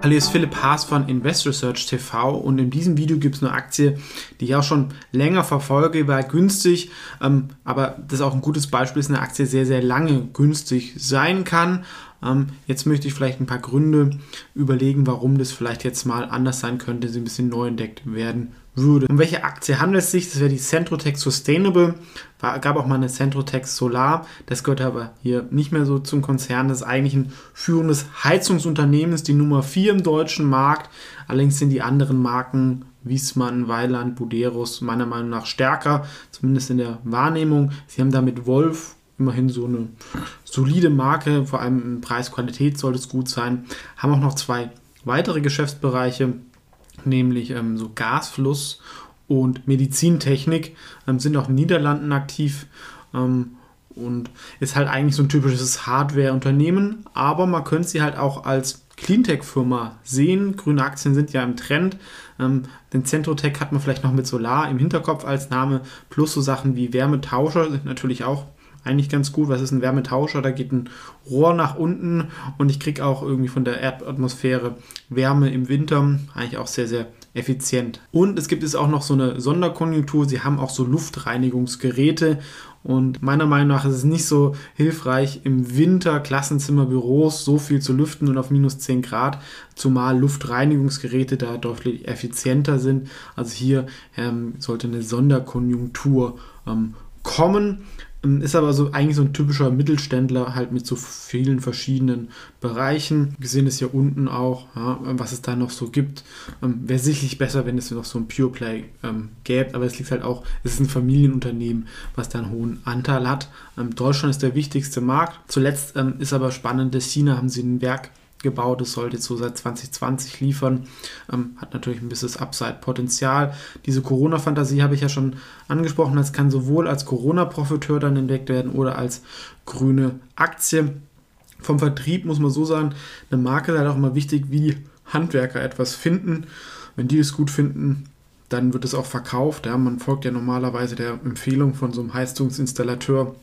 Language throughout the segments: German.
Hallo, hier ist Philipp Haas von Invest Research TV und in diesem Video gibt es eine Aktie, die ich auch schon länger verfolge, war günstig, ähm, aber das ist auch ein gutes Beispiel, dass eine Aktie sehr, sehr lange günstig sein kann. Ähm, jetzt möchte ich vielleicht ein paar Gründe überlegen, warum das vielleicht jetzt mal anders sein könnte, sie ein bisschen neu entdeckt werden würde. Um welche Aktie handelt es sich? Das wäre die Centrotech Sustainable. War, gab auch mal eine Centrotech Solar. Das gehört aber hier nicht mehr so zum Konzern. Das ist eigentlich ein führendes Heizungsunternehmen, ist die Nummer 4 im deutschen Markt. Allerdings sind die anderen Marken Wiesmann, Weiland, Buderus meiner Meinung nach stärker, zumindest in der Wahrnehmung. Sie haben damit Wolf immerhin so eine solide Marke, vor allem in Preis-Qualität sollte es gut sein. Haben auch noch zwei weitere Geschäftsbereiche nämlich ähm, so Gasfluss und Medizintechnik, ähm, sind auch in den Niederlanden aktiv ähm, und ist halt eigentlich so ein typisches Hardware-Unternehmen, aber man könnte sie halt auch als Cleantech-Firma sehen. Grüne Aktien sind ja im Trend. Ähm, den Centrotech hat man vielleicht noch mit Solar im Hinterkopf als Name, plus so Sachen wie Wärmetauscher sind natürlich auch eigentlich ganz gut. Was ist ein Wärmetauscher? Da geht ein Rohr nach unten und ich kriege auch irgendwie von der Erdatmosphäre Wärme im Winter. Eigentlich auch sehr, sehr effizient. Und es gibt es auch noch so eine Sonderkonjunktur. Sie haben auch so Luftreinigungsgeräte und meiner Meinung nach ist es nicht so hilfreich, im Winter Klassenzimmerbüros so viel zu lüften und auf minus 10 Grad, zumal Luftreinigungsgeräte da deutlich effizienter sind. Also hier ähm, sollte eine Sonderkonjunktur ähm, kommen. Ähm, ist aber so eigentlich so ein typischer Mittelständler, halt mit so vielen verschiedenen Bereichen. Wir sehen es hier unten auch, ja, was es da noch so gibt. Ähm, Wäre sicherlich besser, wenn es noch so ein Pure Play ähm, gäbe, aber es liegt halt auch, es ist ein Familienunternehmen, was da einen hohen Anteil hat. Ähm, Deutschland ist der wichtigste Markt. Zuletzt ähm, ist aber spannend, dass China haben sie ein Werk gebaut. Es sollte so seit 2020 liefern. Ähm, hat natürlich ein bisschen Upside-Potenzial. Diese Corona-Fantasie habe ich ja schon angesprochen. Das kann sowohl als Corona-Profiteur dann entdeckt werden oder als grüne Aktie. Vom Vertrieb muss man so sagen, eine Marke ist halt auch immer wichtig, wie die Handwerker etwas finden. Wenn die es gut finden, dann wird es auch verkauft. Ja, man folgt ja normalerweise der Empfehlung von so einem Heizungsinstallateur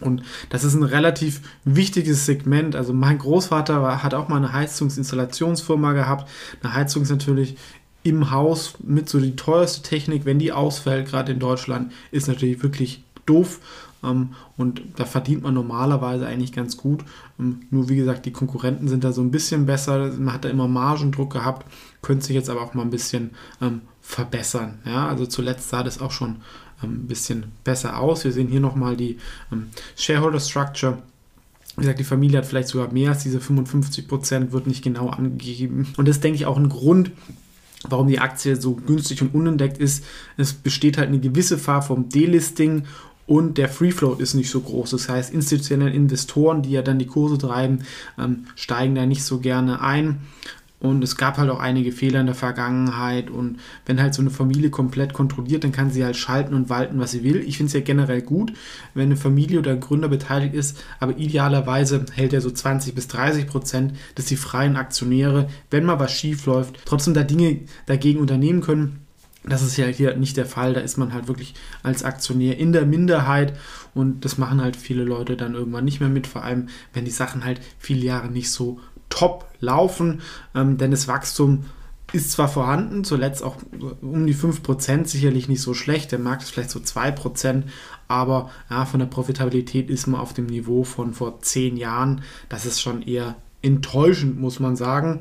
und das ist ein relativ wichtiges Segment. Also mein Großvater war, hat auch mal eine Heizungsinstallationsfirma gehabt. Eine Heizung ist natürlich im Haus mit so die teuerste Technik. Wenn die ausfällt, gerade in Deutschland, ist natürlich wirklich doof. Ähm, und da verdient man normalerweise eigentlich ganz gut. Ähm, nur wie gesagt, die Konkurrenten sind da so ein bisschen besser. Man hat da immer Margendruck gehabt, könnte sich jetzt aber auch mal ein bisschen ähm, verbessern. Ja, also zuletzt sah das auch schon ein bisschen besser aus. Wir sehen hier nochmal die ähm, Shareholder Structure. Wie gesagt, die Familie hat vielleicht sogar mehr als diese 55 Prozent, wird nicht genau angegeben. Und das ist, denke ich, auch ein Grund, warum die Aktie so günstig und unentdeckt ist. Es besteht halt eine gewisse Gefahr vom Delisting und der Free Float ist nicht so groß. Das heißt, institutionelle Investoren, die ja dann die Kurse treiben, ähm, steigen da nicht so gerne ein. Und es gab halt auch einige Fehler in der Vergangenheit. Und wenn halt so eine Familie komplett kontrolliert, dann kann sie halt schalten und walten, was sie will. Ich finde es ja generell gut, wenn eine Familie oder ein Gründer beteiligt ist. Aber idealerweise hält er so 20 bis 30 Prozent, dass die freien Aktionäre, wenn mal was schief läuft, trotzdem da Dinge dagegen unternehmen können. Das ist ja hier nicht der Fall. Da ist man halt wirklich als Aktionär in der Minderheit und das machen halt viele Leute dann irgendwann nicht mehr mit. Vor allem, wenn die Sachen halt viele Jahre nicht so top laufen, ähm, denn das Wachstum ist zwar vorhanden, zuletzt auch um die 5%, sicherlich nicht so schlecht, der Markt ist vielleicht so 2%, aber ja, von der Profitabilität ist man auf dem Niveau von vor 10 Jahren. Das ist schon eher enttäuschend, muss man sagen.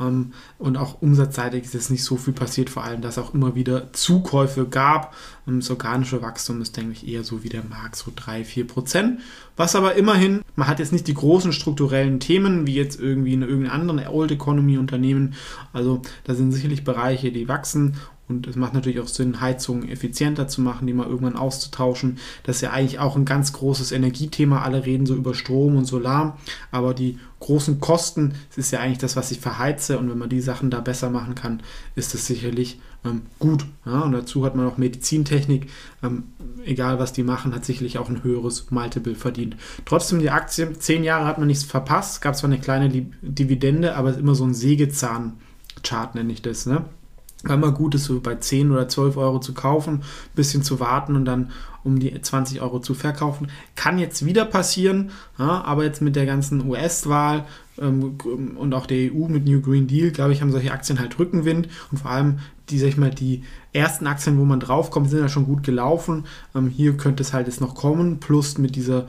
Ähm, und auch umsatzseitig ist jetzt nicht so viel passiert, vor allem, dass es auch immer wieder Zukäufe gab. Ähm, das organische Wachstum ist, denke ich, eher so wie der Markt, so 3, 4 Prozent. Was aber immerhin, man hat jetzt nicht die großen strukturellen Themen, wie jetzt irgendwie in irgendeinem anderen Old Economy Unternehmen. Also da sind sicherlich Bereiche, die wachsen Und es macht natürlich auch Sinn, Heizungen effizienter zu machen, die mal irgendwann auszutauschen. Das ist ja eigentlich auch ein ganz großes Energiethema. Alle reden so über Strom und Solar, aber die großen Kosten, das ist ja eigentlich das, was ich verheize. Und wenn man die Sachen da besser machen kann, ist das sicherlich ähm, gut. Ja? Und dazu hat man auch Medizintechnik. Ähm, egal was die machen, hat sicherlich auch ein höheres Multiple verdient. Trotzdem die Aktie, zehn Jahre hat man nichts verpasst. Gab zwar eine kleine Dividende, aber immer so ein Sägezahn-Chart nenne ich das. Ne? War immer gut ist, so bei 10 oder 12 Euro zu kaufen, ein bisschen zu warten und dann um die 20 Euro zu verkaufen. Kann jetzt wieder passieren, ja, aber jetzt mit der ganzen US-Wahl ähm, und auch der EU mit New Green Deal, glaube ich, haben solche Aktien halt Rückenwind und vor allem die, sag ich mal, die ersten Aktien, wo man draufkommt, sind ja schon gut gelaufen. Ähm, hier könnte es halt jetzt noch kommen, plus mit dieser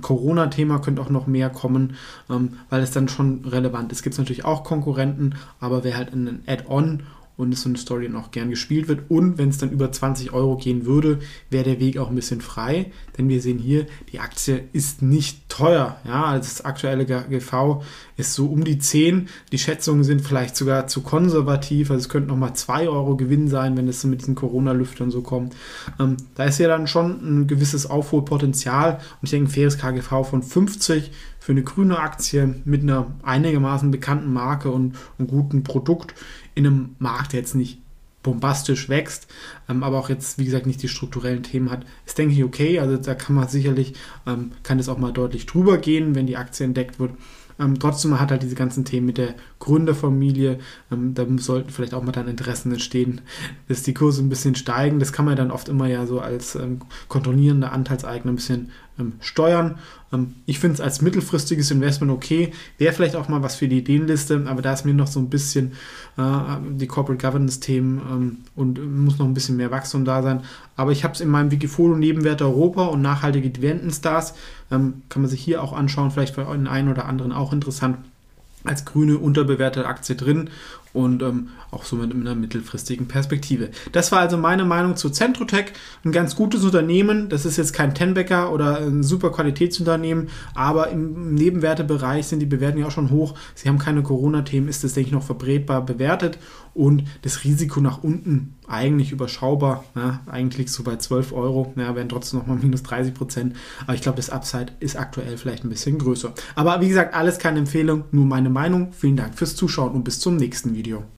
Corona-Thema könnte auch noch mehr kommen, ähm, weil es dann schon relevant ist. Es gibt natürlich auch Konkurrenten, aber wer halt ein Add-on und es so eine Story dann auch gern gespielt wird. Und wenn es dann über 20 Euro gehen würde, wäre der Weg auch ein bisschen frei. Denn wir sehen hier, die Aktie ist nicht teuer. Ja, also das aktuelle GV ist so um die 10. Die Schätzungen sind vielleicht sogar zu konservativ. Also es könnten nochmal 2 Euro Gewinn sein, wenn es mit diesen Corona-Lüftern so kommt. Ähm, da ist ja dann schon ein gewisses Aufholpotenzial. Und ich denke, ein faires KGV von 50 für eine grüne Aktie mit einer einigermaßen bekannten Marke und einem guten Produkt in einem Markt, der jetzt nicht bombastisch wächst, ähm, aber auch jetzt, wie gesagt, nicht die strukturellen Themen hat, ist, denke ich, okay. Also da kann man sicherlich, ähm, kann es auch mal deutlich drüber gehen, wenn die Aktie entdeckt wird. Ähm, trotzdem hat er diese ganzen Themen mit der Gründerfamilie. Ähm, da sollten vielleicht auch mal dann Interessen entstehen, dass die Kurse ein bisschen steigen. Das kann man dann oft immer ja so als ähm, kontrollierender Anteilseigner ein bisschen ähm, steuern. Ähm, ich finde es als mittelfristiges Investment okay. Wäre vielleicht auch mal was für die Ideenliste, aber da ist mir noch so ein bisschen äh, die Corporate Governance-Themen ähm, und muss noch ein bisschen mehr Wachstum da sein. Aber ich habe es in meinem Wikifolio Nebenwerte Europa und nachhaltige Dividendenstars. Ähm, kann man sich hier auch anschauen, vielleicht für den einen oder anderen auch interessant als grüne unterbewertete Aktie drin und ähm, auch so mit einer mittelfristigen Perspektive. Das war also meine Meinung zu Centrotech. Ein ganz gutes Unternehmen. Das ist jetzt kein Tenbecker oder ein super Qualitätsunternehmen, aber im Nebenwertebereich sind die Bewertungen ja auch schon hoch. Sie haben keine Corona-Themen, ist das, denke ich, noch verbretbar bewertet und das Risiko nach unten eigentlich überschaubar. Ja, eigentlich liegt es so bei 12 Euro, ja, wären trotzdem nochmal minus 30 Prozent. Aber ich glaube, das Upside ist aktuell vielleicht ein bisschen größer. Aber wie gesagt, alles keine Empfehlung, nur meine Meinung. Vielen Dank fürs Zuschauen und bis zum nächsten Video.